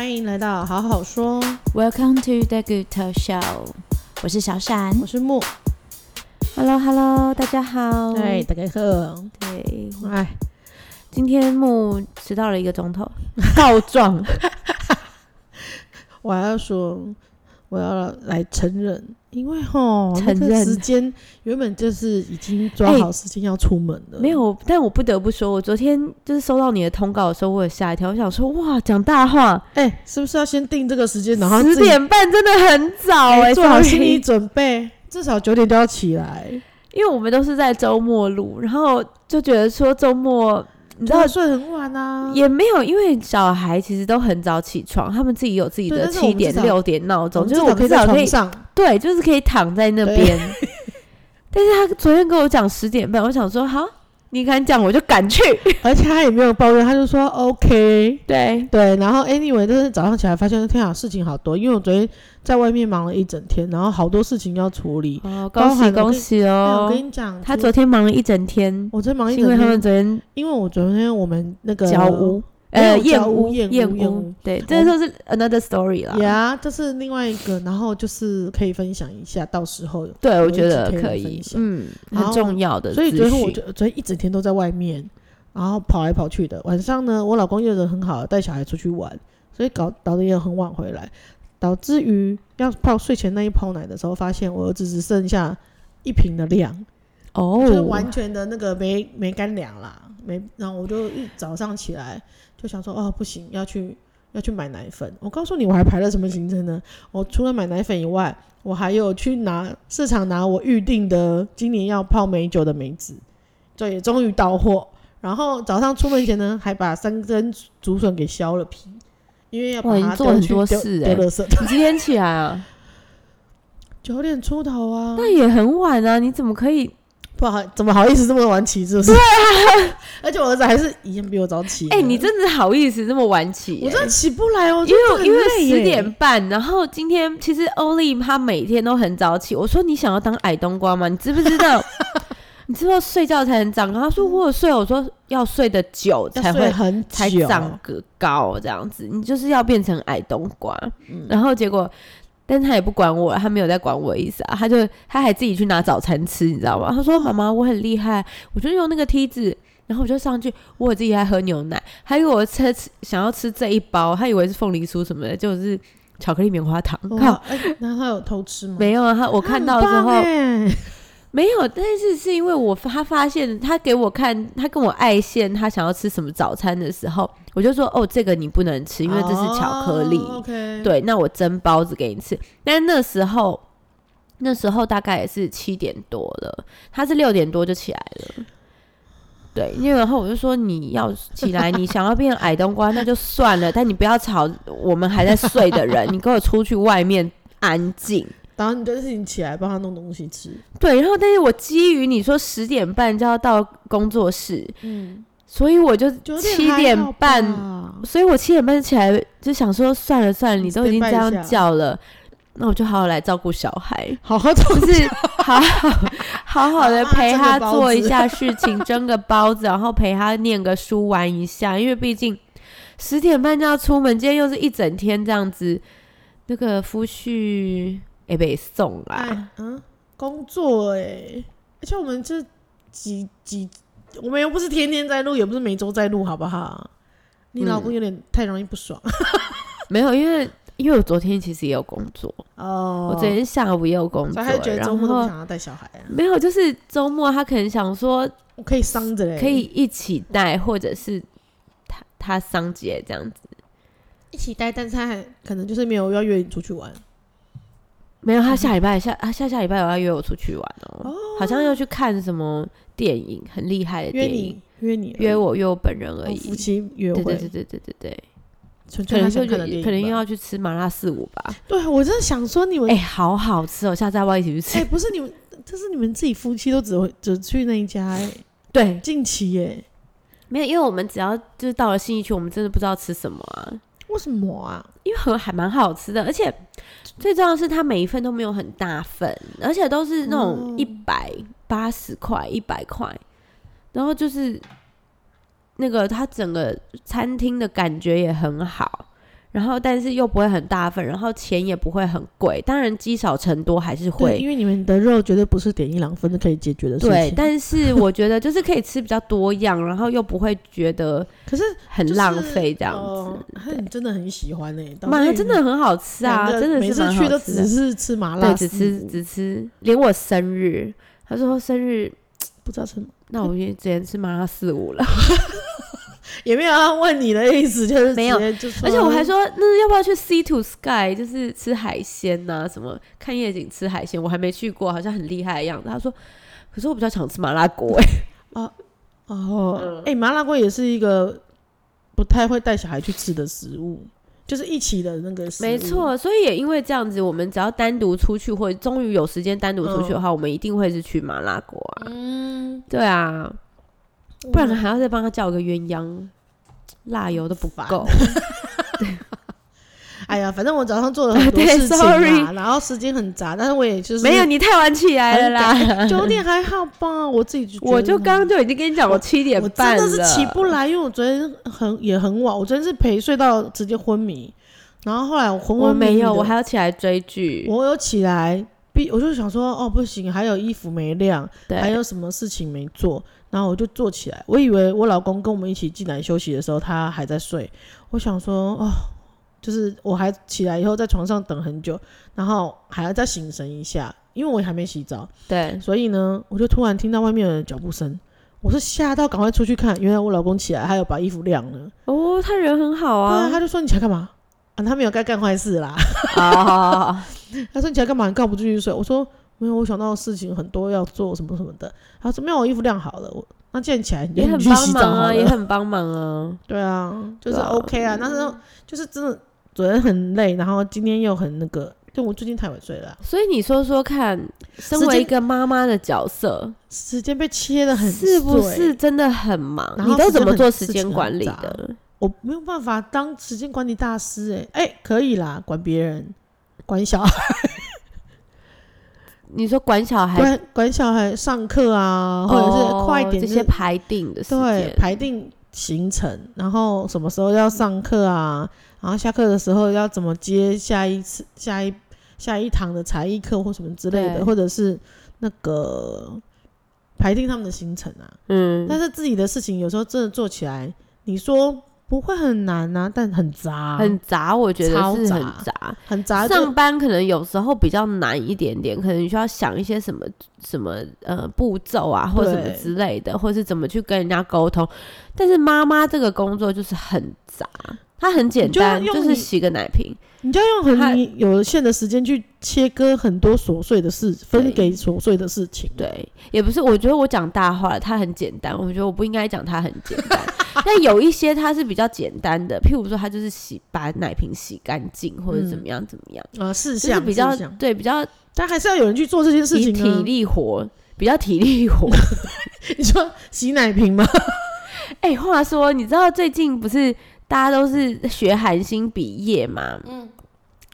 欢迎来到好好说。Welcome to the Good Show。我是小闪，我是木。Hello，Hello，hello, 大家好。对，大家好。对，哎，今天木迟到了一个钟头，告状。我还要说，我要来承认。因为吼，承认、那个、时间原本就是已经抓好时间要出门了、欸。没有，但我不得不说，我昨天就是收到你的通告的时候，我有吓一跳。我想说，哇，讲大话，哎、欸，是不是要先定这个时间？然后十点半真的很早哎、欸，做好心理准备，至少九点都要起来。因为我们都是在周末录，然后就觉得说周末。你知道睡很晚啊？也没有，因为小孩其实都很早起床，他们自己有自己的七点六点闹钟，就是我至少可以对，就是可以躺在那边。但是他昨天跟我讲十点半，我想说好。你敢讲，我就敢去，而且他也没有抱怨，他就说 OK，对对，然后 anyway，就是早上起来发现天啊，事情好多，因为我昨天在外面忙了一整天，然后好多事情要处理。哦，恭喜恭喜哦！我跟你讲，他昨天忙了一整天，我昨天忙一整天，因为他们昨天，因为我昨天我们那个交屋。呃，燕屋，燕屋，燕屋，对，这就是 another story 啦。呀，这是另外一个，然后就是可以分享一下，到时候对，我觉得可以，嗯，很重要的。所以昨天我就昨天一整天都在外面，然后跑来跑去的。晚上呢，我老公又人很好，带小孩出去玩，所以搞搞得也很晚回来，导致于要泡睡前那一泡奶的时候，发现我儿子只剩下一瓶的量，哦，就是完全的那个没没干粮啦，没，然后我就一早上起来。就想说哦，不行，要去要去买奶粉。我告诉你，我还排了什么行程呢？我除了买奶粉以外，我还有去拿市场拿我预定的今年要泡美酒的梅子，这也终于到货。然后早上出门前呢，还把三根竹笋给削了皮，因为要把它丢去丢丢垃圾。你几点起来啊？九点出头啊，那也很晚啊，你怎么可以？不好，怎么好意思这么晚起？是不是？对啊，而且我儿子还是一样比我早起。哎、欸，你真的好意思这么晚起、欸？我真的起不来哦，因为因为十点半。然后今天其实欧丽她每天都很早起。我说你想要当矮冬瓜吗？你知不知道？你知道睡觉才能长高？他说我有睡。我说要睡得久才会很才长个高这样子。你就是要变成矮冬瓜。嗯、然后结果。但他也不管我，他没有在管我的意思啊，他就他还自己去拿早餐吃，你知道吗？他说：“妈妈，我很厉害，我就用那个梯子，然后我就上去，我自己还喝牛奶，还以为我吃想要吃这一包，他以为是凤梨酥什么的，就是巧克力棉花糖。靠，欸，那他有偷吃吗？没有啊，他我看到之后。”没有，但是是因为我他发现他给我看，他跟我爱现他想要吃什么早餐的时候，我就说哦，这个你不能吃，因为这是巧克力。ok 对，那我蒸包子给你吃。但那时候那时候大概也是七点多了，他是六点多就起来了。对，因为然后我就说你要起来，你想要变矮冬瓜那就算了，但你不要吵我们还在睡的人，你跟我出去外面安静。然后你就是你起来帮他弄东西吃，对。然后，但是我基于你说十点半就要到工作室，嗯，所以我就七点半，所以我七点半起来就想说算了算了，你都已经这样叫了，那我就好好来照顾小孩，好好就是好好好好的 陪他做一下事情，蒸个包子，然后陪他念个书，玩一下，因为毕竟十点半就要出门，今天又是一整天这样子，那个夫婿。也被送啦，嗯，工作哎、欸，而且我们这几几，我们又不是天天在录，也不是每周在录，好不好？你老公有点太容易不爽，嗯、没有，因为因为我昨天其实也有工作。哦，我昨天下午也有工作，他还觉得周末都想要带小孩啊？没有，就是周末他可能想说，我可以伤着嘞，可以一起带，或者是他他桑姐这样子。一起带，但是他还可能就是没有要约你出去玩。没有，他下礼拜下啊下下礼拜有要约我出去玩哦，哦。好像要去看什么电影，很厉害的电影，约你约你约我约我本人而已，夫妻约会，对对对对对对。对，可能就可能又要去吃麻辣四五吧。对，我真的想说你们，哎、欸，好好吃哦，下次要不要一起去吃？哎、欸，不是你们，这是你们自己夫妻都只会只去那一家哎、欸，对，近期耶、欸，没有，因为我们只要就是到了新一区，我们真的不知道吃什么啊。为什么啊？因为还还蛮好吃的，而且最重要的是它每一份都没有很大份，而且都是那种一百八十块、一百块，然后就是那个它整个餐厅的感觉也很好，然后但是又不会很大份，然后钱也不会很贵。当然积少成多还是会，因为你们的肉绝对不是点一两份就可以解决的事情。对，但是我觉得就是可以吃比较多样，然后又不会觉得可是很浪费这样子。那你真的很喜欢呢？麻辣真的很好吃啊，真的是每次去都只是吃麻辣，只吃只吃，连我生日，他说生日不知道吃，那我也只能吃麻辣四五了。也没有要问你的意思，就是没有。而且我还说，那要不要去 Sea to Sky，就是吃海鲜呐、啊？什么看夜景吃海鲜？我还没去过，好像很厉害的样子。他说，可是我比较想吃麻辣锅哎、欸。啊 哦，哎、欸，麻辣锅也是一个不太会带小孩去吃的食物，就是一起的那个食。没错，所以也因为这样子，我们只要单独出去，或者终于有时间单独出去的话，嗯、我们一定会是去麻辣锅啊。嗯，对啊。不然还要再帮他叫个鸳鸯，辣油都不够。哎呀，反正我早上做了很多事情嘛，然后时间很杂，但是我也就是没有你太晚起来了啦，九点还好吧？我自己就我就刚刚就已经跟你讲，我七点半了，真的是起不来，因为我昨天很也很晚，我昨天是陪睡到直接昏迷，然后后来我昏昏迷迷，没有，我还要起来追剧，我有起来，必我就想说哦不行，还有衣服没晾，还有什么事情没做。然后我就坐起来，我以为我老公跟我们一起进来休息的时候，他还在睡。我想说，哦，就是我还起来以后在床上等很久，然后还要再醒神一下，因为我还没洗澡。对，所以呢，我就突然听到外面的脚步声，我是吓到，赶快出去看，原来我老公起来，还有把衣服晾了。哦，他人很好啊。对，他就说你起来干嘛？啊，他没有该干坏事啦。哦，他说你起来干嘛？你告不继续睡？我说。没有，我想到的事情很多要做什么什么的。他说没有，我衣服晾好了。我那建起来也很帮忙啊，也很帮忙啊。对啊，就是 OK 啊。但是就是真的昨天很累，然后今天又很那个，就我最近太晚睡了。所以你说说看，身为一个妈妈的角色，时间被切的很，是不是真的很忙？你都怎么做时间管理的？我没有办法当时间管理大师哎、欸、哎，可以啦，管别人，管小孩。你说管小孩，管管小孩上课啊，或者是快点、就是哦、这些排定的时间，对，排定行程，然后什么时候要上课啊，然后下课的时候要怎么接下一次、下一下一堂的才艺课或什么之类的，或者是那个排定他们的行程啊。嗯，但是自己的事情有时候真的做起来，你说。不会很难啊，但很杂，很杂，我觉得是很杂，很杂。上班可能有时候比较难一点点，可能你需要想一些什么什么呃步骤啊，或什么之类的，或是怎么去跟人家沟通。但是妈妈这个工作就是很杂。它很简单，就，就是洗个奶瓶，你就要用很有限的时间去切割很多琐碎的事，分给琐碎的事情。对，也不是，我觉得我讲大话了，它很简单。我觉得我不应该讲它很简单，但有一些它是比较简单的，譬如说它就是洗把奶瓶洗干净，或者怎么样怎么样啊，事项比较对比较，但还是要有人去做这件事情，体力活比较体力活。你说洗奶瓶吗？哎、欸，话说你知道最近不是？大家都是学韩星比页嘛，嗯，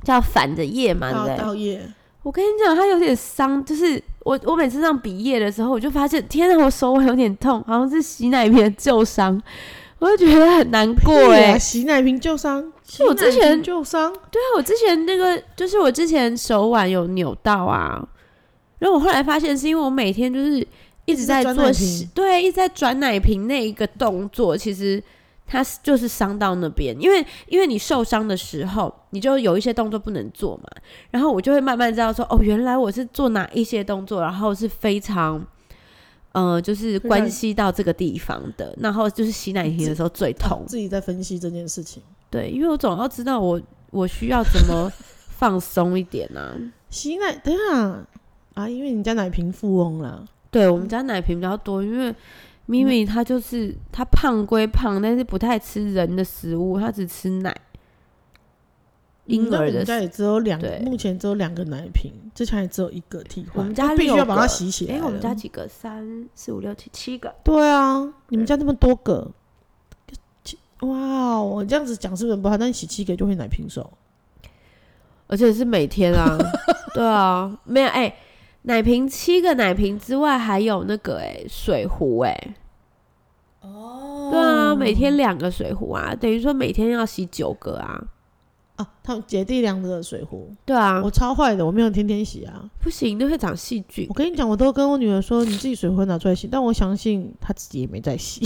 叫反着夜嘛，对不对？我跟你讲，他有点伤，就是我我每次这样比页的时候，我就发现，天哪，我手腕有点痛，好像是洗奶瓶的旧伤，我就觉得很难过哎、欸。洗奶瓶旧伤，是我之前旧伤。对啊，我之前那个就是我之前手腕有扭到啊，然后我后来发现是因为我每天就是一直在做洗，对，一直在转奶瓶那一个动作，其实。他就是伤到那边，因为因为你受伤的时候，你就有一些动作不能做嘛。然后我就会慢慢知道说，哦，原来我是做哪一些动作，然后是非常，呃，就是关系到这个地方的。然后就是洗奶瓶的时候最痛。自己在分析这件事情。对，因为我总要知道我我需要怎么 放松一点呢、啊？洗奶，等下啊，因为你家奶瓶富翁了。对，我们家奶瓶比较多，因为。咪咪他就是他胖归胖，但是不太吃人的食物，他只吃奶。婴儿的，我们家也只有两个，目前只有两个奶瓶，之前也只有一个替换。我们家必须要把它洗起来。哎、欸，我们家几个？三四五六七七个。对啊，你们家那么多个，哇，我这样子讲是不是不好？但洗七个就会奶瓶手，而且是每天啊。对啊，没有哎。欸奶瓶七个奶瓶之外，还有那个哎、欸、水壶哎、欸，哦，对啊，每天两个水壶啊，等于说每天要洗九个啊。啊，他们姐弟两个水壶，对啊，我超坏的，我没有天天洗啊，不行，那会长细菌我。跟你讲，我都跟我女儿说，你自己水壶拿出来洗，但我相信她自己也没在洗。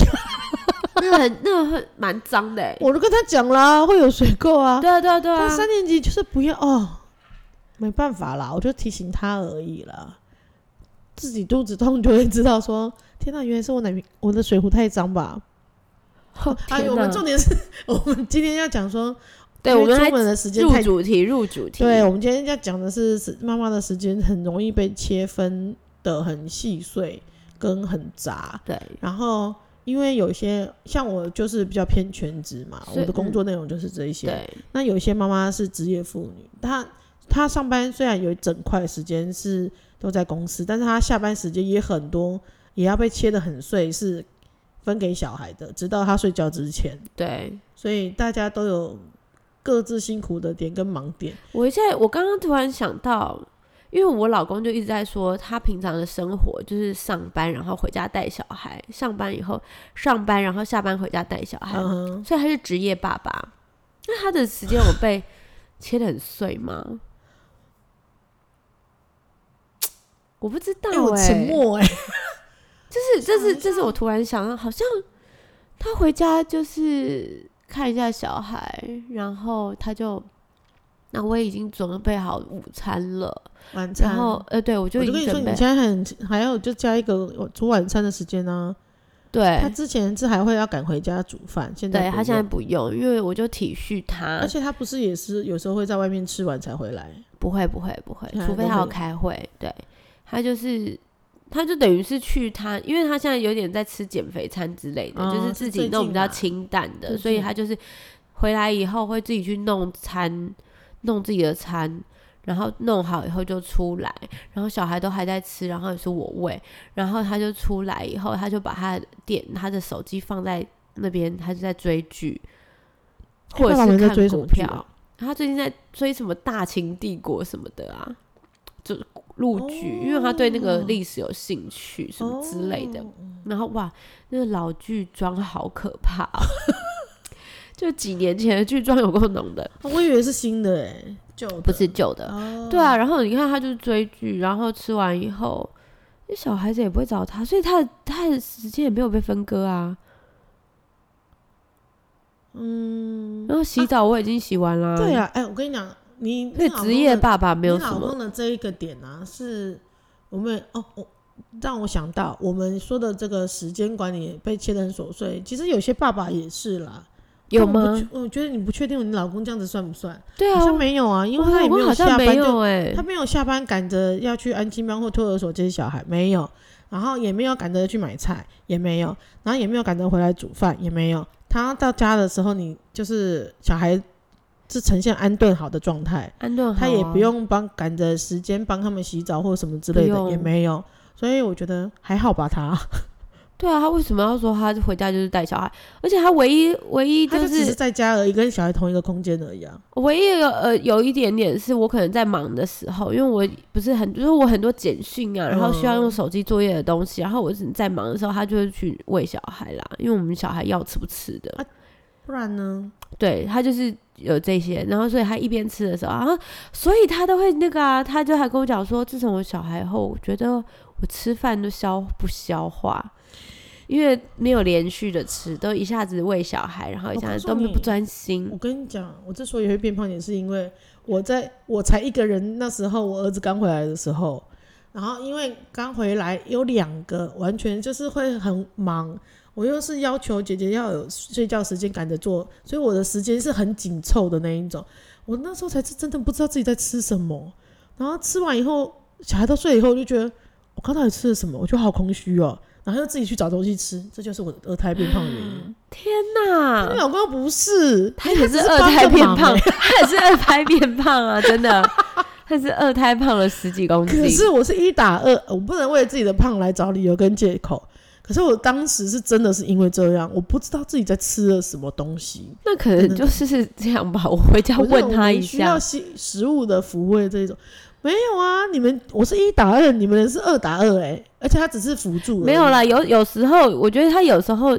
那个很，那个很蛮脏的。我都跟她讲啦，会有水垢啊。对啊，对啊，对啊。但三年级就是不要哦，没办法啦，我就提醒他而已啦。自己肚子痛就会知道说，天哪，原来是我奶瓶，我的水壶太脏吧。哦、哎，我们重点是 我们今天要讲说。对，我们出门的时间太入主题，入主题。对，我们今天要讲的是妈妈的时间很容易被切分的很细碎跟很杂。对，然后因为有些像我就是比较偏全职嘛，我的工作内容就是这一些。对，那有些妈妈是职业妇女，她她上班虽然有一整块时间是都在公司，但是他下班时间也很多，也要被切得很碎，是分给小孩的，直到他睡觉之前。对，所以大家都有。各自辛苦的点跟盲点。我现在我刚刚突然想到，因为我老公就一直在说，他平常的生活就是上班，然后回家带小孩，上班以后上班，然后下班回家带小孩，嗯、所以他是职业爸爸。那他的时间有被切得很碎吗？我不知道、欸，我沉默哎、欸，就是这是这是我突然想到，好像他回家就是。看一下小孩，然后他就，那我已经准备好午餐了，晚餐。然后，呃，对，我就已经准备。我跟你说，你现在很还要就加一个煮晚餐的时间呢、啊。对。他之前是还会要赶回家煮饭，现在对他现在不用，因为我就体恤他。而且他不是也是有时候会在外面吃完才回来？不会，不会，不会，除非他要开会。对，他就是。他就等于是去他，因为他现在有点在吃减肥餐之类的，哦、就是自己弄比较清淡的，所以他就是回来以后会自己去弄餐，弄自己的餐，然后弄好以后就出来，然后小孩都还在吃，然后也是我喂，然后他就出来以后，他就把他的电、他的手机放在那边，他就在追剧，或者是看股票。他最近在追什么《大秦帝国》什么的啊？就。陆剧，因为他对那个历史有兴趣，什么之类的。然后哇，那个老剧妆好可怕哦，就几年前的剧妆有够浓的。我以为是新的哎，旧不是旧的。对啊，然后你看他就是追剧，然后吃完以后，那小孩子也不会找他，所以他的他的时间也没有被分割啊。嗯，然后洗澡我已经洗完了。对啊，哎，我跟你讲。你对职业爸爸没有什么。你老公的这一个点呢、啊，是我们哦，我让我想到我们说的这个时间管理被切得很琐碎。其实有些爸爸也是啦，有吗？我，我觉得你不确定你老公这样子算不算？对啊，好像没有啊，因为他也没有下班就，欸、他没有下班赶着要去安亲班或托儿所接小孩，没有，然后也没有赶着去买菜，也没有，然后也没有赶着回来煮饭，也没有。他到家的时候，你就是小孩。是呈现安顿好的状态，安顿好，他也不用帮赶着时间帮他们洗澡或什么之类的，也没有，所以我觉得还好吧。他，对啊，他为什么要说他回家就是带小孩？而且他唯一唯一就是，就只是在家而已，跟小孩同一个空间而已啊。唯一有呃有一点点是我可能在忙的时候，因为我不是很就是我很多简讯啊，然后需要用手机作业的东西，嗯、然后我是在忙的时候，他就会去喂小孩啦，因为我们小孩要吃不吃的。啊不然呢？对，他就是有这些，然后所以他一边吃的时候啊，所以他都会那个啊，他就还跟我讲说，自从我小孩后，我觉得我吃饭都消不消化，因为没有连续的吃，都一下子喂小孩，然后一下子都不专心。我跟你讲，我之所以会变胖，也是因为我在我才一个人，那时候我儿子刚回来的时候，然后因为刚回来有两个，完全就是会很忙。我又是要求姐姐要有睡觉时间赶着做，所以我的时间是很紧凑的那一种。我那时候才是真的不知道自己在吃什么，然后吃完以后，小孩都睡以后，我就觉得我刚到底吃了什么？我觉得好空虚哦，然后又自己去找东西吃，这就是我的二胎变胖的原因。天哪！你老公不是，他也是二胎变胖，他也是二胎变胖啊！真的，他是二胎胖了十几公斤。可是我是一打二，我不能为自己的胖来找理由跟借口。可是我当时是真的是因为这样，我不知道自己在吃了什么东西。那可能就是这样吧。我回家问他一下。需要食食物的抚慰这种，没有啊？你们我是一打二，你们是二打二哎、欸，而且他只是辅助。没有啦，有有时候我觉得他有时候，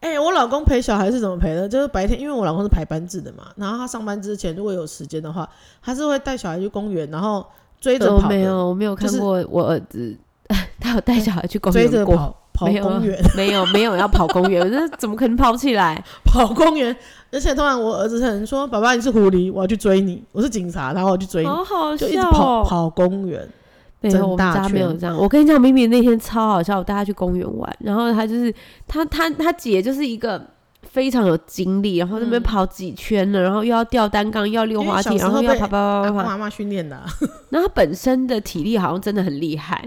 哎、我老公陪小孩是怎么陪的？就是白天，因为我老公是排班制的嘛，然后他上班之前如果有时间的话，他是会带小孩去公园，然后追着跑。没有，我没有看过我儿子，他有带小孩去公园追着跑跑公园，没有没有要跑公园，我这怎么可能跑起来 跑公园？而且突然我儿子可能说：“爸爸，你是狐狸，我要去追你。”我是警察，然后我去追你，好好笑哦，就一直跑跑公园。没有，我们家没有这样。我跟你讲，明明那天超好笑，我带他去公园玩，然后他就是他他他姐就是一个非常有精力，然后那边跑几圈了，然后又要吊单杠，又要溜滑梯，然后又要跑跑跑跑跑。妈妈训练的，然后他本身的体力好像真的很厉害。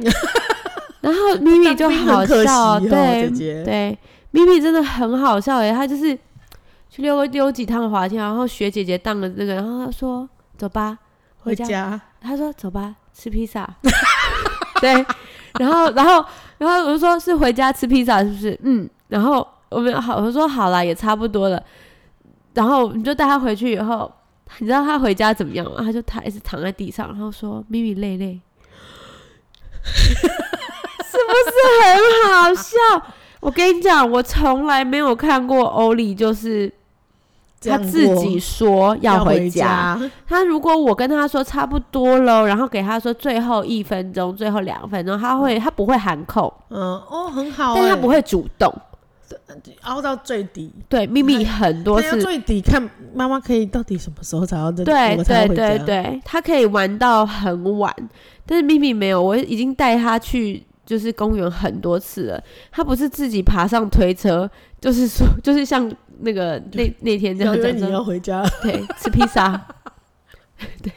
然后咪咪就好笑，对对，咪咪真的很好笑诶，她就是去溜溜几趟滑梯，然后学姐姐荡的那个，然后她说走吧，回家。她说走吧。吃披萨，对，然后，然后，然后我就说是回家吃披萨，是不是？嗯，然后我们好，我说好了，也差不多了。然后你就带她回去以后，你知道他回家怎么样吗？他就他一直躺在地上，然后说：“咪咪累累，是不是很好笑？”我跟你讲，我从来没有看过欧丽就是。他自己说要回家，他如果我跟他说差不多了，然后给他说最后一分钟、最后两分钟，他会他不会喊口，嗯哦很好，但他不会主动。凹到最底。对，秘密很多次。最底看妈妈可以到底什么时候才要对对对对对，他可以玩到很晚，但是秘密没有，我已经带他去就是公园很多次了，他不是自己爬上推车，就是说就是像。那个那那天这样讲，你要回家，对，吃披萨，对，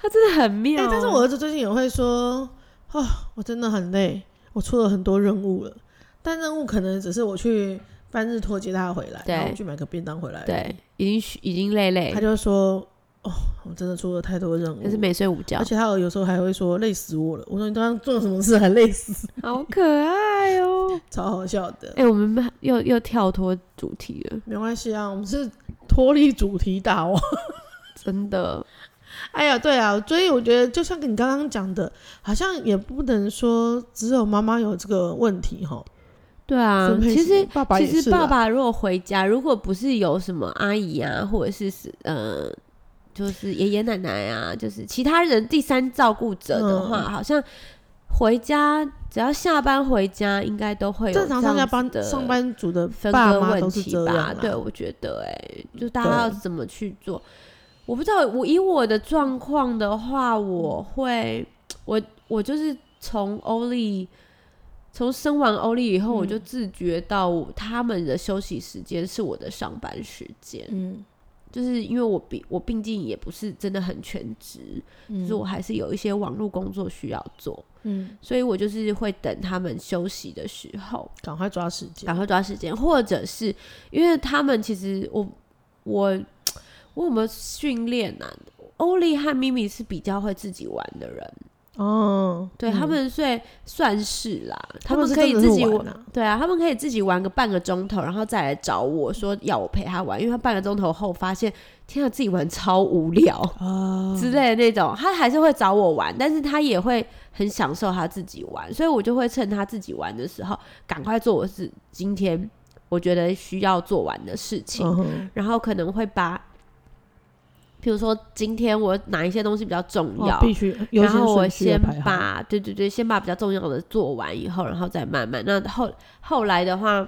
他真的很妙、欸。但是我儿子最近也会说，哦，我真的很累，我出了很多任务了，但任务可能只是我去半日托接他回来，然后去买个便当回来，对，已经已经累累。他就说。哦，我真的做了太多任务，但是没睡午觉，而且他有时候还会说累死我了。我说你刚刚做了什么事还累死？好可爱哦，超好笑的。哎、欸，我们又又跳脱主题了，没关系啊，我们是脱离主题大王，真的。哎呀，对啊，所以我觉得就像你刚刚讲的，好像也不能说只有妈妈有这个问题哈。对啊，其实爸爸也是，其实爸爸如果回家，如果不是有什么阿姨啊，或者是是呃。就是爷爷奶奶啊，就是其他人第三照顾者的话，嗯，好像回家只要下班回家，应该都会有正常上下班的上班族的分割问题吧？对，我觉得哎，欸，就大家要怎么去做？我不知道，我以我的状况的话，我会我我就是从欧丽从生完欧丽以后，我就自觉到他们的休息时间是我的上班时间，嗯。就是因为我毕我毕竟也不是真的很全职，嗯，就是我还是有一些网络工作需要做，嗯，所以我就是会等他们休息的时候，赶快抓时间，赶快抓时间，或者是因为他们其实我我我有没有训练呢？欧丽和咪咪是比较会自己玩的人。哦，对、嗯、他们算算是啦，他们可以自己玩，啊，对啊，他们可以自己玩个半个钟头，然后再来找我说要我陪他玩，因为他半个钟头后发现，天啊，自己玩超无聊啊之类的那种，他还是会找我玩，但是他也会很享受他自己玩，所以我就会趁他自己玩的时候，赶快做我是今天我觉得需要做完的事情，嗯、然后可能会把。譬如说，今天我哪一些东西比较重要，必须，然后我先把，对对对，先把比较重要的做完以后，然后再慢慢。那后后来的话，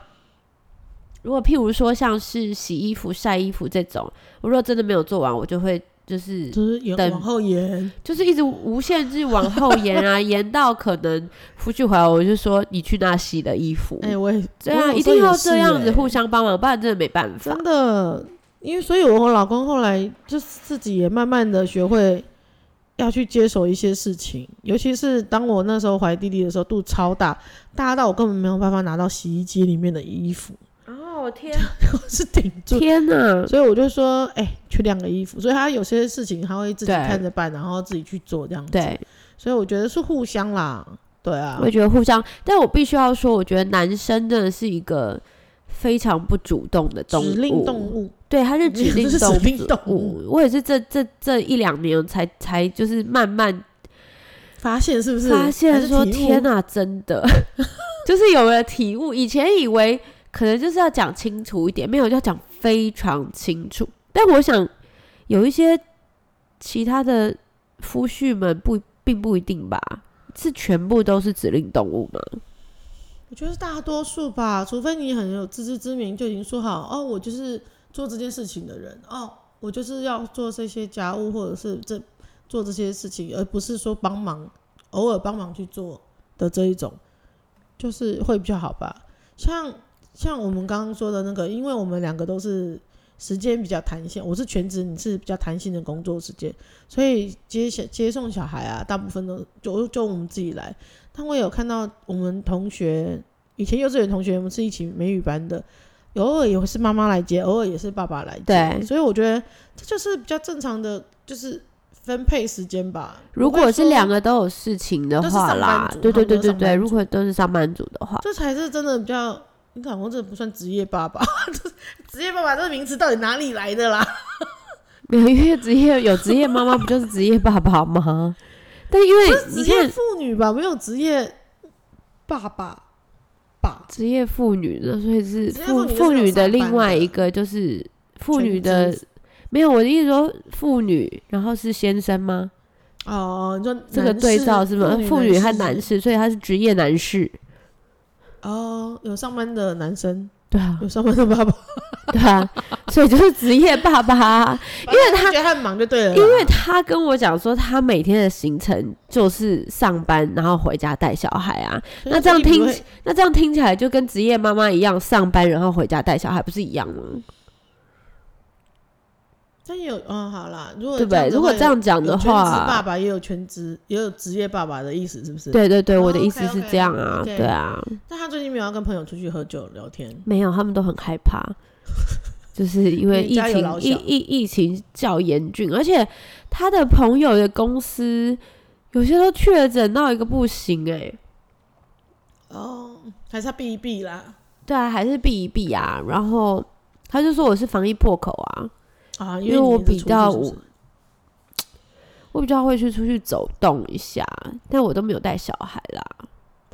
如果譬如说像是洗衣服、晒衣服这种，我如果真的没有做完，我就会就是就是等往后延，就是一直无限制往后延啊，延到可能夫婿回来，我就说你去那洗的衣服。哎、欸，我也对啊一定要这样子互相帮忙，不然真的没办法，真的。因为，所以我和老公后来就自己也慢慢的学会要去接手一些事情，尤其是当我那时候怀弟弟的时候，肚超大，大到我根本没有办法拿到洗衣机里面的衣服。哦天，我是顶住。天哪！所以我就说，哎、欸，去晾个衣服。所以他有些事情他会自己看着办，然后自己去做这样子。对，所以我觉得是互相啦。对啊，我觉得互相。但我必须要说，我觉得男生真的是一个。非常不主动的动物，指令动物，对，它是指 令动物。指令动物。我也是这这这一两年才才就是慢慢发现，是不是？发现说天哪，真的 就是有了体悟。以前以为可能就是要讲清楚一点，没有要讲非常清楚。但我想有一些其他的夫婿们不并不一定吧，是全部都是指令动物吗？我觉得大多数吧，除非你很有自知之明，就已经说好哦，我就是做这件事情的人哦，我就是要做这些家务或者是这做这些事情，而不是说帮忙偶尔帮忙去做的这一种，就是会比较好吧。像像我们刚刚说的那个，因为我们两个都是时间比较弹性，我是全职，你是比较弹性的工作时间，所以接小接送小孩啊，大部分都就就我们自己来。但我有看到我们同学以前幼稚园同学，我们是一起美语班的，偶尔也会是妈妈来接，偶尔也是爸爸来接。对，所以我觉得这就是比较正常的，就是分配时间吧。如果是两个都有事情的话啦，对对对对对，如果都是上班族的话，这才是真的比较。你老公这不算职业爸爸，职业爸爸这个名词到底哪里来的啦？没有，因为职业有职业妈妈，不就是职业爸爸吗？但因为你看妇女吧，没有职业爸爸吧，职业妇女的，所以是妇妇女的另外一个就是妇女的，没有我的意思说妇女，然后是先生吗？哦，你说这个对照是吗？妇女和男士，所以他是职业男士。哦，有上班的男生，对啊，有上班的爸爸，对啊，所以就是职业爸爸，因为他觉得他很忙就对了，因为他跟我讲说，他每天的行程就是上班，然后回家带小孩啊，那这样听，那这样听起来就跟职业妈妈一样，上班然后回家带小孩，不是一样吗？但有嗯，好啦，如果对不对？如果这样讲的话，全职爸爸也有全职，也有职业爸爸的意思，是不是？对对对，我的意思是这样啊，对啊。但他最近没有要跟朋友出去喝酒聊天？没有，他们都很害怕，就是因为疫情疫疫疫情较严峻，而且他的朋友的公司有些都确诊到一个不行哎。哦，还是他避一避啦？对啊，还是避一避啊。然后他就说我是防疫破口啊。啊，因为我比较我，我比较会去出去走动一下，但我都没有带小孩啦。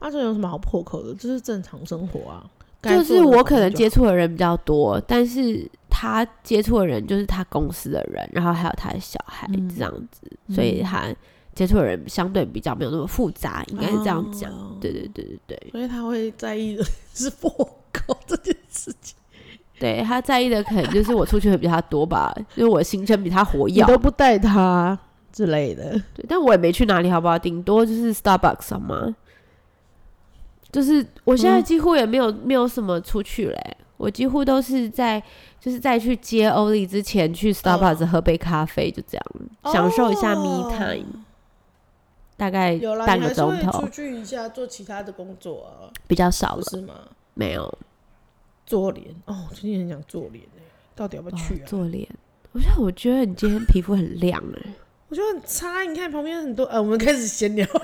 那这有什么好破口的？这是正常生活啊。就是我可能接触的人比较多，但是他接触的人就是他公司的人，然后还有他的小孩这样子，嗯、所以他接触的人相对比较没有那么复杂，应该是这样讲。哦、对对对对对，所以他会在意的 是破口这件事情。对，他在意的可能就是我出去会比他多吧，因为我行程比他活跃，你都不带他之类的。对，但我也没去哪里，好不好？顶多就是 Starbucks 好吗？就是我现在几乎也没有、嗯、没有什么出去嘞，我几乎都是在就是在去接欧丽之前去 Starbucks 喝杯咖啡，就这样、哦、享受一下 me time，大概半个钟头。出去一下做其他的工作啊，比较少了是吗？没有。做脸哦，最近很想做脸哎，到底要不要去啊？做脸，我觉得我觉得你今天皮肤很亮哎，我觉得很差。你看旁边很多，呃，我们开始闲聊。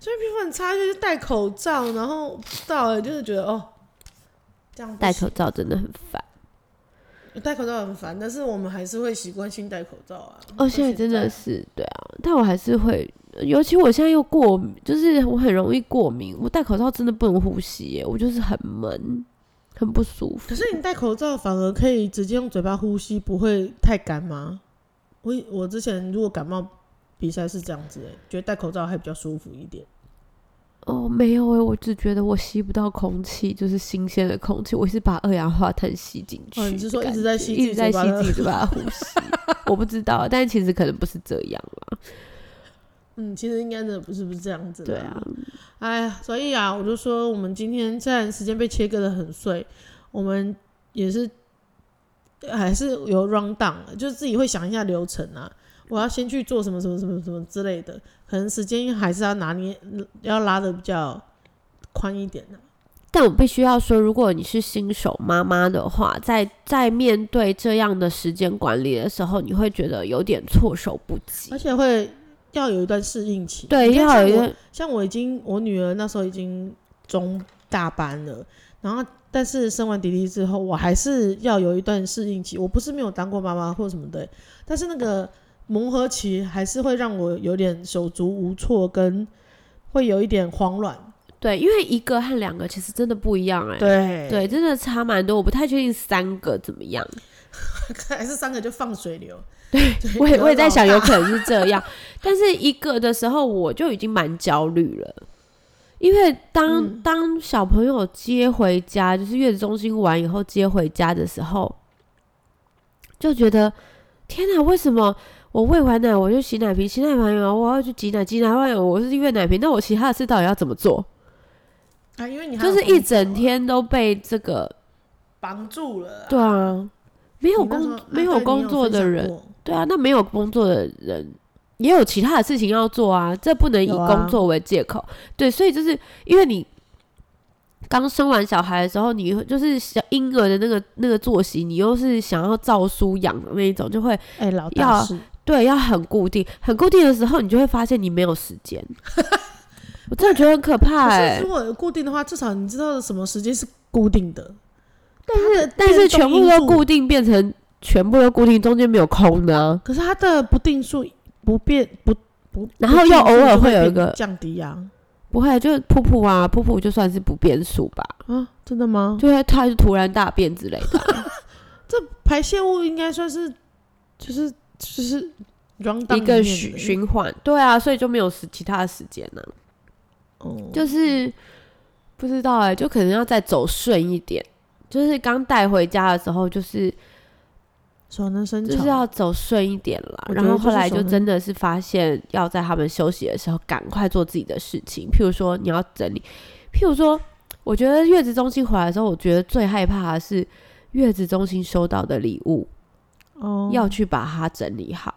所以皮肤很差，就是戴口罩，然后到了就是觉得哦，这样戴口罩真的很烦。戴口罩很烦，但是我们还是会习惯性戴口罩啊。哦，现在真的是对啊，但我还是会。尤其我现在又过敏，就是我很容易过敏。我戴口罩真的不能呼吸耶，我就是很闷，很不舒服。可是你戴口罩反而可以直接用嘴巴呼吸，不会太干吗？我我之前如果感冒比赛是这样子，觉得戴口罩还比较舒服一点。哦，没有诶，我只觉得我吸不到空气，就是新鲜的空气。我是把二氧化碳吸进去。哦，你是说一直在吸，一直在吸自己嘴巴呼吸？我不知道，但其实可能不是这样啦。嗯，其实应该的不是不是这样子的。对啊，哎呀，所以啊，我就说我们今天虽然时间被切割的很碎，我们也是还是有 round down，就是自己会想一下流程啊，我要先去做什么什么什么什么之类的，可能时间还是要拿捏，要拉的比较宽一点的。但我必须要说，如果你是新手妈妈的话，在在面对这样的时间管理的时候，你会觉得有点措手不及，而且会。要有一段适应期，对，要有一段。像我已经，我女儿那时候已经中大班了，然后但是生完弟弟之后，我还是要有一段适应期。我不是没有当过妈妈或什么的，但是那个磨合期还是会让我有点手足无措，跟会有一点慌乱。对，因为一个和两个其实真的不一样哎、欸。对对，真的差蛮多。我不太确定三个怎么样，还是三个就放水流。对，我也我也在想，有可能是这样。但是一个的时候，我就已经蛮焦虑了，因为当、嗯、当小朋友接回家，就是月子中心完以后接回家的时候，就觉得天哪，为什么？我喂完奶，我就洗奶瓶，洗奶瓶完我要去挤奶，挤奶完我是喂奶瓶，那我其他的事到底要怎么做？啊，因为你就是一整天都被这个绑住了。对啊，没有工没有工作的人，对啊，那没有工作的人也有其他的事情要做啊，这不能以工作为借口。对，所以就是因为你刚生完小孩的时候，你就是小婴儿的那个那个作息，你又是想要照书养的那一种，就会哎老大对，要很固定，很固定的时候，你就会发现你没有时间。我真的觉得很可怕哎、欸。如果固定的话，至少你知道什么时间是固定的。但是但是全部都固定，变成全部都固定，中间没有空的、啊。可是它的不定数不变不不，然后又偶尔会有一个降低呀、啊。不会，就是噗噗啊，噗噗就算是不变数吧。啊，真的吗？就会它是突然大变之类的、啊。这排泄物应该算是就是。就是一个循循环，对啊，所以就没有时其他的时间呢、啊。哦，就是不知道哎、欸，就可能要再走顺一点。就是刚带回家的时候，就是熟能生巧，就是要走顺一点啦。然后后来就真的是发现，要在他们休息的时候赶快做自己的事情。譬如说，你要整理。譬如说，我觉得月子中心回来的时候，我觉得最害怕的是月子中心收到的礼物。哦，要去把它整理好，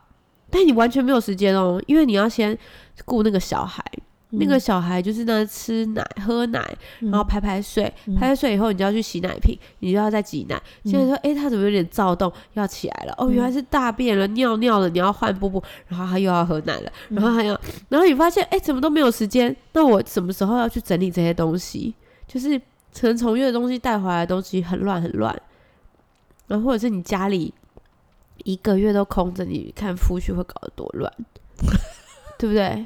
但你完全没有时间哦，因为你要先顾那个小孩，嗯、那个小孩就是那吃奶、喝奶，然后拍拍睡，嗯、拍拍睡以后，你就要去洗奶瓶，你就要再挤奶。现在说，哎、欸，他怎么有点躁动，要起来了？哦，原来是大便了、尿尿了，你要换布布，然后他又要喝奶了，然后还要，然后你发现，哎、欸，怎么都没有时间？那我什么时候要去整理这些东西？就是陈从月的东西带回来的东西很乱很乱，然后或者是你家里。一个月都空着，你看夫婿会搞得多乱，对不对？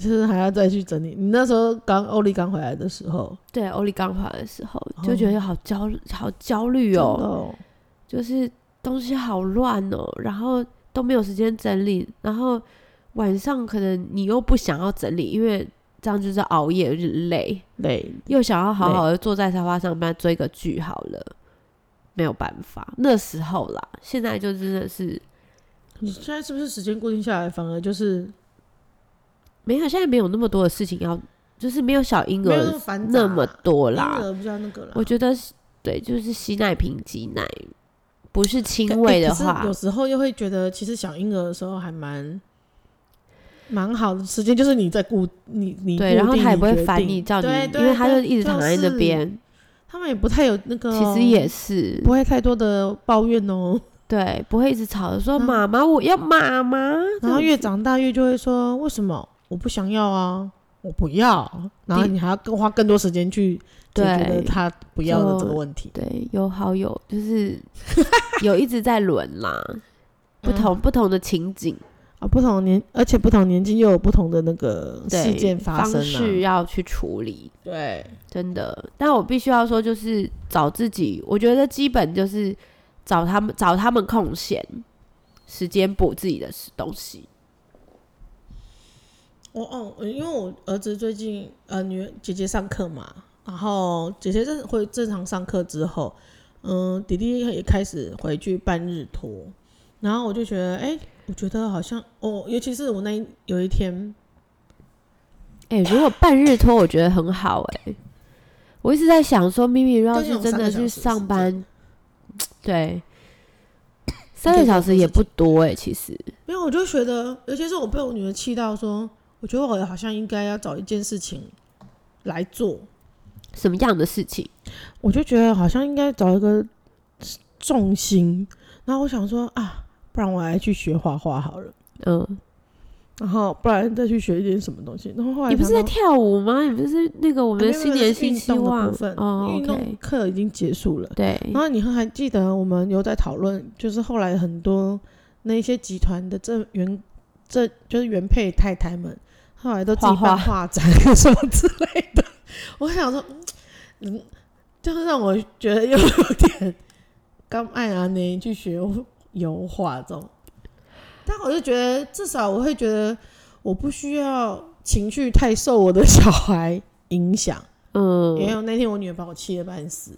就是还要再去整理。你那时候刚欧丽刚回来的时候，对，欧丽刚回来的时候就觉得好焦虑，好焦虑哦，哦，就是东西好乱哦，然后都没有时间整理，然后晚上可能你又不想要整理，因为这样就是熬夜，有点累，累，又想要好好的坐在沙发上面追个剧好了。没有办法，那时候啦，现在就真的是，你现在是不是时间固定下来，反而就是没有？现在没有那么多的事情要，就是没有小婴儿那么多啦。婴儿比较那个啦。我觉得对，就是吸奶瓶挤奶，不是亲喂的话，有时候又会觉得，其实小婴儿的时候还蛮蛮好的时间，就是你在顾你你对，然后他也不会烦你，叫你，因为他就一直躺在那边。他们也不太有那个，其实也是不会太多的抱怨哦。对，不会一直吵着说妈妈，我要妈妈。然后越长大越就会说，为什么我不想要啊？我不要。然后你还要更花更多时间去解决他不要的这个问题。对，有好有就是 有一直在轮啦，不同不同的情景。啊，不同年，而且不同年纪又有不同的那个事件发生，啊，方式要去处理。对，真的。但我必须要说，就是找自己，我觉得基本就是找他们，找他们空闲时间补自己的东西。我哦，因为我儿子最近呃，女儿姐姐上课嘛，然后姐姐正会正常上课之后，嗯、呃，弟弟也开始回去办日托，然后我就觉得，哎、欸。我觉得好像哦，尤其是我那一有一天，哎、欸，如果半日托，我觉得很好哎、欸。我一直在想说，咪咪要是真的去上班，对，三个小时也不多哎、欸，其实。没有我就觉得，尤其是我被我女儿气到说，我觉得我好像应该要找一件事情来做。什么样的事情？我就觉得好像应该找一个重心，然后我想说啊。不然我还去学画画好了，嗯，然后不然再去学一点什么东西。然后后来你不是在跳舞吗？你不是那个我们的新年新希望的部分哦，运动课已经结束了。对，然后你还记得我们有在讨论，就是后来很多那些集团的这原这就是原配太太们，后来都自己办画展什么之类的。我想说，嗯，就是让我觉得又有点刚爱啊，你去学油画这种。但我就觉得，至少我会觉得，我不需要情绪太受我的小孩影响。嗯，因为那天我女儿把我气得半死，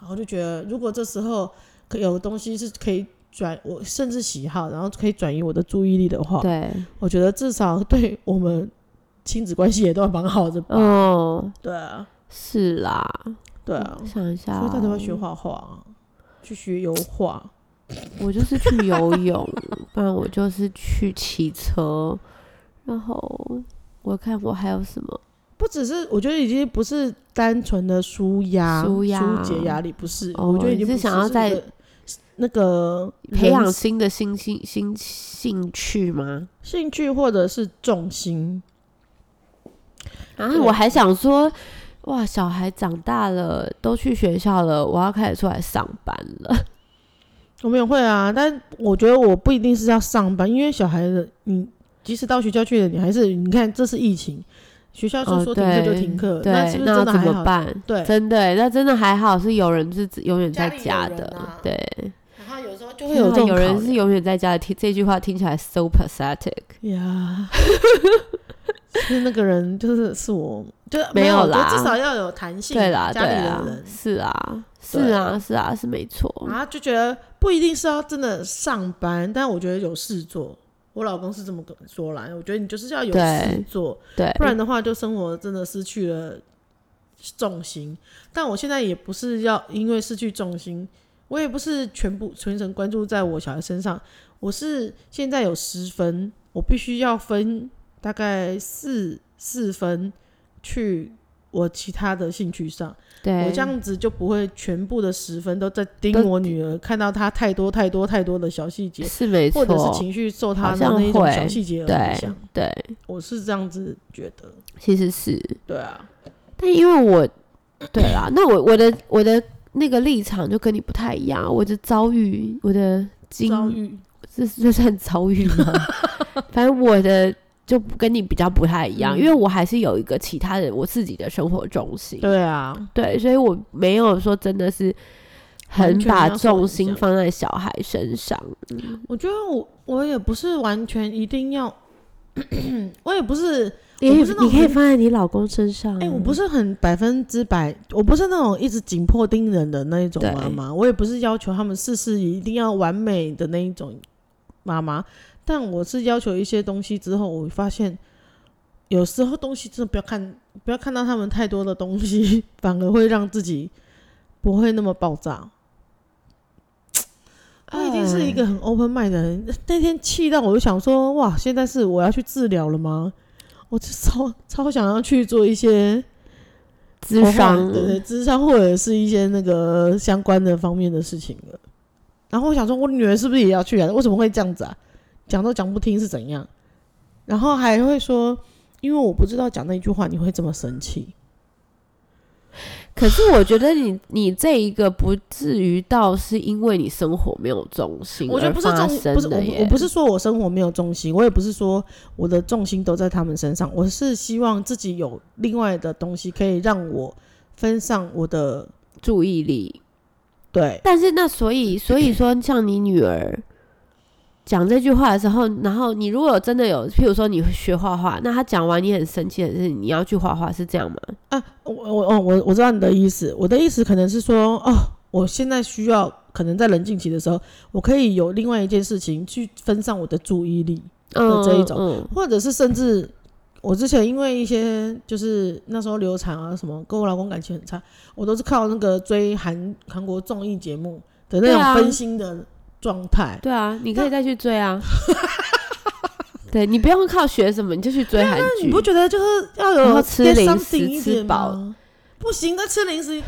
然后就觉得，如果这时候可有东西是可以转我甚至喜好，然后可以转移我的注意力的话，对，我觉得至少对我们亲子关系也都蛮好的吧。嗯，对啊，是啦，对啊，想一下，所以他都要学画画，去学油画。我就是去游泳，不然我就是去骑车，然后我看我还有什么。不只是，我觉得已经不是单纯的舒压、舒解压力，不是。哦、我觉得已经是，是想要在那个培养新的新兴新兴趣吗？兴趣或者是重心。然后我还想说，哇，小孩长大了，都去学校了，我要开始出来上班了。我们也会啊，但我觉得我不一定是要上班，因为小孩子，你即使到学校去了，你还是你看，这是疫情。学校就说停课就停课，哦，那是不是真的还好？那怎么办？对，真的，那真的还好，是有人是永远在家的，对。然后有时候就会有这种有人是永远在家的，听这句话听起来 so pathetic 呀。是那个人就是是我，就没有啦，至少要有弹性，对啦，家里的人是啊，是啊，是啊，是没错。然后就觉得不一定是要真的上班，但我觉得有事做。我老公是这么说来，我觉得你就是要有事做，对，不然的话就生活真的失去了重心。但我现在也不是要因为失去重心，我也不是全部全程关注在我小孩身上。我是现在有十分，我必须要分大概四四分去我其他的兴趣上。对，我这样子就不会全部的十分都在盯我女儿，看到她太多太多太多的小细节，是没错，或者是情绪受她的那一种小细节而影响。对，我是这样子觉得，其实是对啊。但因为我，对啦，那我我的我的那个立场就跟你不太一样，我的遭遇，我的经遭遇，这这算遭遇吗？反正我的。就跟你比较不太一样，嗯，因为我还是有一个其他的我自己的生活重心。对啊，对，所以我没有说真的是很把重心放在小孩身上。我觉得我我也不是完全一定要，我也不是，你可以放在你老公身上。哎，欸，我不是很百分之百，我不是那种一直紧迫盯人的那一种妈妈，我也不是要求他们事事一定要完美的那一种妈妈。但我是要求一些东西之后，我发现有时候东西真的不要看，不要看到他们太多的东西，反而会让自己不会那么爆炸。我已经是一个很 open mind 的人，那天气到我就想说，哇，现在是我要去治疗了吗？我就超超想要去做一些咨商，对对，咨商或者是一些那个相关的方面的事情了。然后我想说，我女儿是不是也要去啊？为什么会这样子啊？讲都讲不听是怎样，然后还会说，因为我不知道讲那句话你会这么生气。可是我觉得你你这一个不至于到是因为你生活没有重心，我觉得不是重心，不是我我不是说我生活没有重心，我也不是说我的重心都在他们身上，我是希望自己有另外的东西可以让我分散我的注意力。对，但是那所以所以说像你女儿。讲这句话的时候，然后你如果真的有，譬如说你学画画，那他讲完你很生气的是你要去画画，是这样吗？啊，我我哦我我知道你的意思，我的意思可能是说，哦，我现在需要可能在冷静期的时候，我可以有另外一件事情去分散我的注意力的这一种，嗯嗯、或者是甚至我之前因为一些就是那时候流产啊什么，跟我老公感情很差，我都是靠那个追韩韩国综艺节目的那种分心的。状态对啊，你可以再去追啊。对，你不用靠学什么，你就去追韩剧。你不觉得就是要有吃零食吃饱？不行，的吃零食。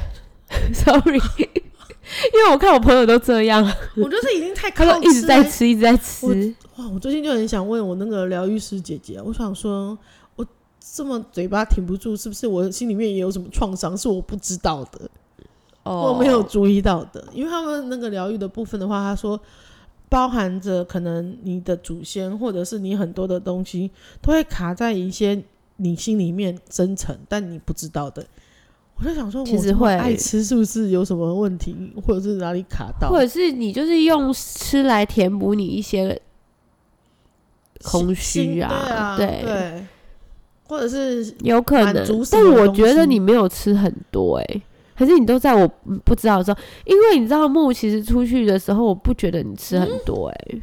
Sorry，因为我看我朋友都这样。我觉得是已经太 靠吃、欸，一直在吃，一直在吃。哇，我最近就很想问我那个疗愈师姐姐，我想说，我这么嘴巴停不住，是不是我心里面也有什么创伤，是我不知道的？我没有注意到的，因为他们那个疗愈的部分的话，他说包含着可能你的祖先或者是你很多的东西都会卡在一些你心里面深层但你不知道的。我就想说，其实会。爱吃是不是有什么问题，或者是哪里卡到，或者是你就是用吃来填补你一些空虚啊，对啊，对，或者是有可能，但我觉得你没有吃很多哎、欸，可是你都在我不知道的时候，因为你知道木其实出去的时候，我不觉得你吃很多哎、欸，嗯、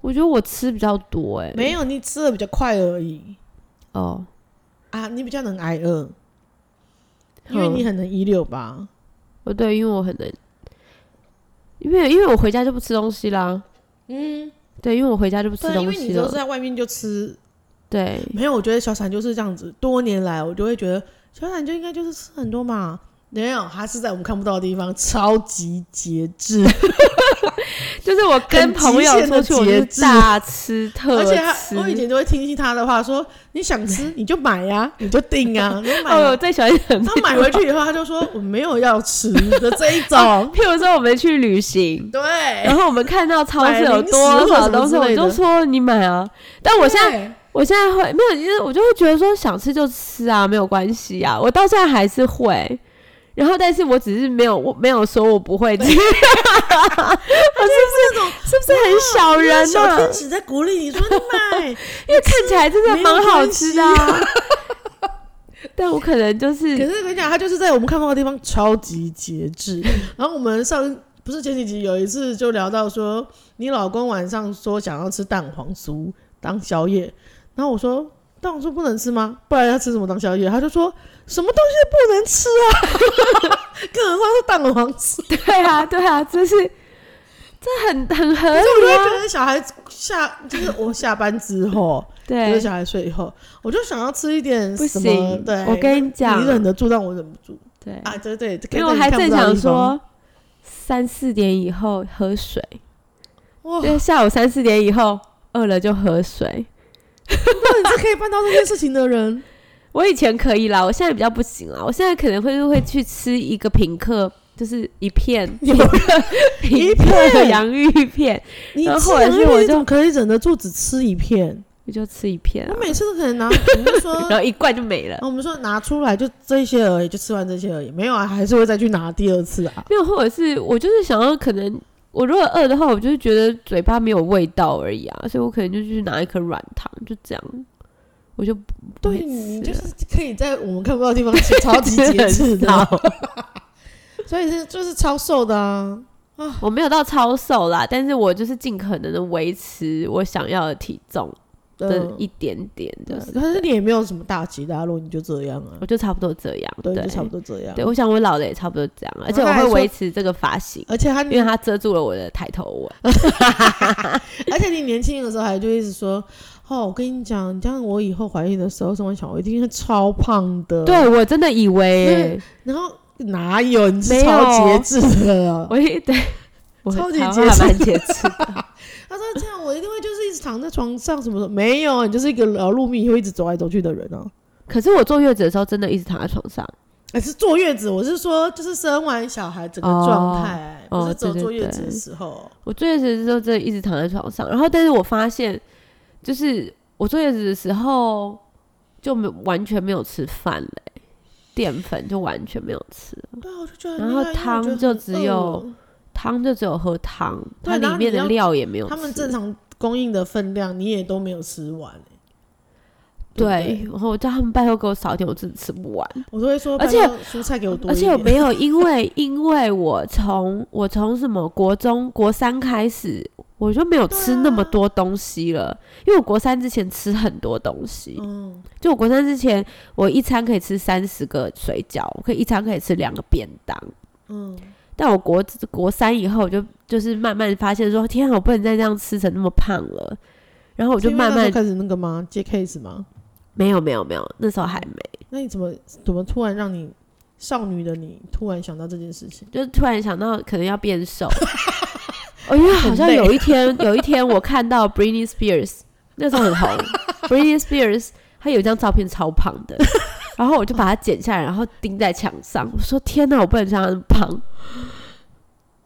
我觉得我吃比较多哎、欸，没有，你吃的比较快而已。哦，啊，你比较能挨饿。因为你很能一六吧，哦对，因为我很能，因为因为我回家就不吃东西啦，嗯，对，因为我回家就不吃东西了，因为你都是在外面就吃，对，没有，我觉得小闪就是这样子，多年来我就会觉得小闪就应该就是吃很多嘛。没有，他是在我们看不到的地方超级节制，就是我跟朋友出去，我是大吃特吃，而且他我以前就会听信他的话，说你想吃你就买呀，你就订啊，你买。哦，我最喜欢他买回去以后，他就说我没有要吃的这一种。譬如说我们去旅行，对，然后我们看到超市有多少东西，我就说你买啊。但我现在我现在会没有，因为我就会觉得说想吃就吃啊，没有关系啊。我到现在还是会。然后，但是我只是没有，我没有说我不会吃。我是不是那种，是不是很小人呢？小天使在鼓励你说你买，因为看起来真的蛮好吃的。但我可能就是，可是跟你讲，他就是在我们看到的地方超级节制。然后我们上不是前几集有一次就聊到说，你老公晚上说想要吃蛋黄酥当宵夜，然后我说。蛋黄酥不能吃吗？不然要吃什么当宵夜？他就说什么东西都不能吃啊，更何况是蛋黄吃。对啊，对啊，这是这很很合理啊。我就觉得小孩下就是我下班之后，对，就是小孩睡以后，我就想要吃一点什么。不行，对，我跟你讲，你忍得住，但我忍不住。对啊，对对，因为我还正想说三四点以后喝水，哇，因为下午三四点以后饿了就喝水。那你是可以办到这件事情的人。我以前可以啦，我现在比较不行啦。我现在可能会会去吃一个品客，就是一片 一片的洋芋片。然后或者是我就可以忍得住只吃一片，我就吃一片。我每次都可能拿，我们说，然后一罐就没了。我们说拿出来就这些而已，就吃完这些而已。没有啊，还是会再去拿第二次啊。没有，或者是我就是想要可能。我如果饿的话，我就是觉得嘴巴没有味道而已啊，所以我可能就去拿一颗软糖，就这样，我就。对，你就是可以在我们看不到的地方吃超级节 制的，所以是就是超瘦的啊啊！我没有到超瘦啦，但是我就是尽可能的维持我想要的体重。的一点点的，可是你也没有什么大起大落，你就这样啊？我就差不多这样，对，就差不多这样。对，我想我老了也差不多这样，而且我会维持这个发型，而且他因为他遮住了我的抬头纹。而且你年轻的时候还就一直说，哦，我跟你讲，你这样我以后怀孕的时候生完小孩一定是超胖的。对，我真的以为，然后哪有？你是超节制的，我也对。我超级节制，他说这样我一定会就是一直躺在床上什么的，没有，你就是一个劳碌命会一直走来走去的人啊。可是我坐月子的时候真的一直躺在床上，还是坐月子？我是说就是生完小孩整个状态，不是走坐月子的时候。我坐月子的时候真的一直躺在床上，然后但是我发现就是我坐月子的时候就没完全没有吃饭嘞，淀粉就完全没有吃，对啊，我就觉得，然后汤就只有。汤就只有喝汤，它里面的料也没有。他们正常供应的分量你也都没有吃完，欸，对，然后我叫他们拜托给我少一点，我真的吃不完。我都会说，而且蔬菜给我多一点。而且我没有，因为因为我从我从什么国中国三开始，我就没有吃那么多东西了。啊、因为我国三之前吃很多东西，嗯，就我国三之前，我一餐可以吃三十个水饺，我可以一餐可以吃两个便当，嗯。但我国国三以后，就就是慢慢发现说，天啊，我不能再这样吃成那么胖了。然后我就慢慢开始那个吗？接 case 吗？没有没有没有，那时候还没。那你怎么怎么突然让你少女的你突然想到这件事情？就是突然想到可能要变瘦。哦，因为好像有一天 有一天我看到 Britney Spears 那时候很红，Britney Spears 她有一张照片超胖的。然后我就把它剪下来，然后钉在墙上。我说：“天哪，我不能像他那么胖。”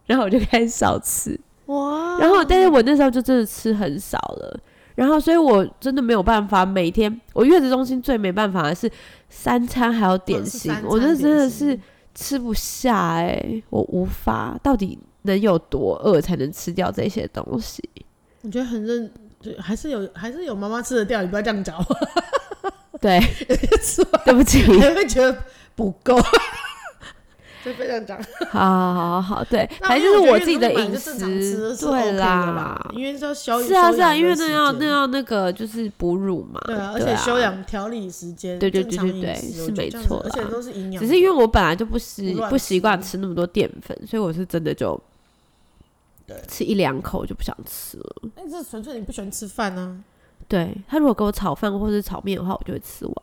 然后我就开始少吃。哇！然后，但是我那时候就真的吃很少了。然后所以我真的没有办法每天。我月子中心最没办法的是三餐还有点心，哦、我那真的是吃不下哎、欸，我无法，到底能有多饿才能吃掉这些东西？我觉得很认，就还是有还是有妈妈吃得掉，你不要这样讲。对，对不起，你会觉得不够。好好好好，对，反正就是我自己的饮食，对啦，因为要消，是啊是啊，因为那要那要那个就是哺乳嘛，对啊，而且休养调理时间，对对对对对，是没错，而且都是营养，只是因为我本来就不习不习惯吃那么多淀粉，所以我是真的就，吃一两口就不想吃了。那这纯粹你不喜欢吃饭呢？对，他如果给我炒饭或者炒面的话，我就会吃完。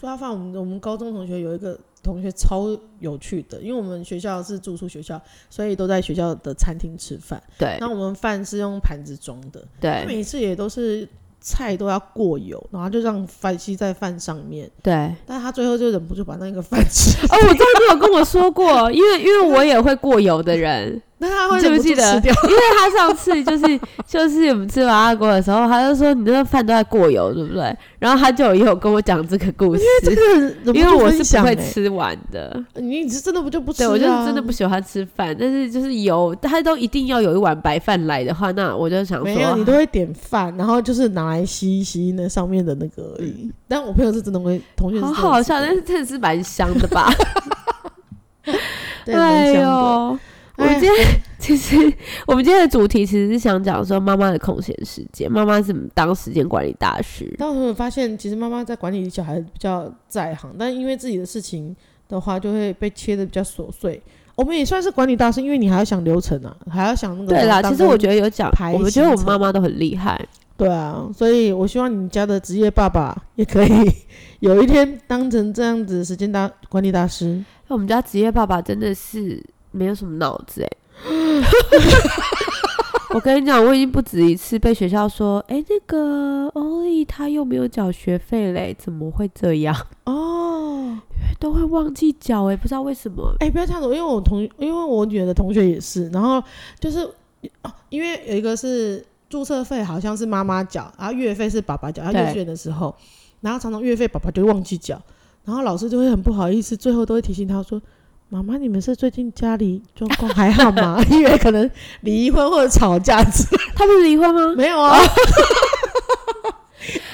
说到饭，我们我们高中同学有一个。同学超有趣的，因为我们学校是住宿学校，所以都在学校的餐厅吃饭。对，那我们饭是用盘子装的。对，每次也都是菜都要过油，然后就让饭吸在饭上面。对，但他最后就忍不住把那个饭吃。哦，我知道你有跟我说过，因为因为我也会过油的人。那他会记不记得？因为他上次就是就是我们吃麻辣锅的时候，他就说你这个饭都在过油，对不对？然后他就也有跟我讲这个故事，因为这个，因为我是不会吃完的。你是真的不就不吃？对，我就是真的不喜欢吃饭，但是就是油，他都一定要有一碗白饭来的话，那我就想说，没有，你都会点饭，然后就是拿来吸一吸那上面的那个而已。但我朋友是真的会，同学好好笑，但是真的是蛮香的吧？哎呦。我们今天 其实，我们今天的主题其实是想讲说妈妈的空闲时间，妈妈怎么当时间管理大师。但我们发现，其实妈妈在管理小孩比较在行，但因为自己的事情的话，就会被切的比较琐碎。我们也算是管理大师，因为你还要想流程啊，还要想那个。对啦，其实我觉得有讲，我们觉得我们妈妈都很厉害。对啊，所以我希望你家的职业爸爸也可以 有一天当成这样子时间大管理大师。那我们家职业爸爸真的是。没有什么脑子哎！我跟你讲，我已经不止一次被学校说，哎，那个欧丽她又没有缴学费嘞，怎么会这样？哦，都会忘记缴哎，不知道为什么。哎，不要这样子，因为我同，因为我女儿的同学也是，然后就是哦，因为有一个是注册费好像是妈妈缴，然后月费是爸爸缴。他幼稚园的时候，然后常常月费爸爸就会忘记缴，然后老师就会很不好意思，最后都会提醒他说。妈妈，你们是最近家里状况还好吗？因为可能离婚或者吵架子，他不是离婚吗？没有啊。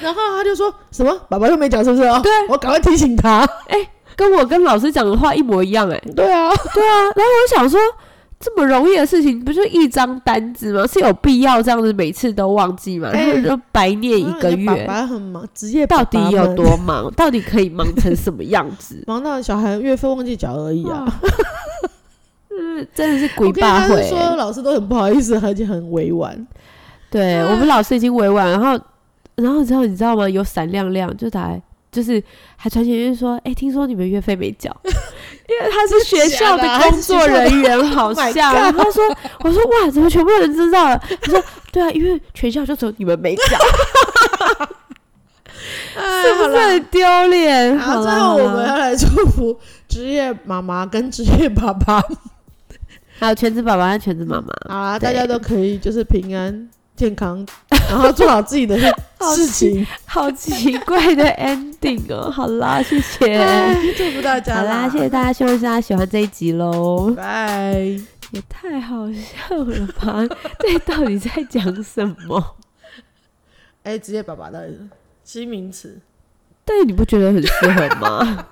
然后他就说什么，爸爸又没讲，是不是？对，我赶快提醒他。哎、欸，跟我跟老师讲的话一模一样、欸，哎。对啊，对啊。然后我想说。这么容易的事情，不就一张单子吗？是有必要这样子每次都忘记吗？然后就白念一个月。爸爸很忙，职业到底有多忙？到底可以忙成什么样子？忙到小孩月费忘记缴而已啊！嗯，真的是鬼爸会。说老师都很不好意思，而且很委婉。对我们老师已经委婉，然后，然后之后你知道吗？有闪亮亮就打来，就是还传简讯说：“哎、欸，听说你们月费没缴。”因为他是学校的工作人员，好像 他说：“我说哇，怎么全部人知道了？”他说：“对啊，因为全校就只有你们没讲，是不是很丢脸？”好，最后我们要来祝福职业妈妈跟职业爸爸，还有全职爸爸和全职妈妈。好啦，大家都可以就是平安。健康，然后做好自己的 事情好，好奇怪的 ending 哦。好啦，谢谢，祝福大家。好啦，谢谢大家，希望大家喜欢这一集喽。拜，也太好笑了吧？这到底在讲什么？哎、欸，职业爸爸的新名词，但你不觉得很适合吗？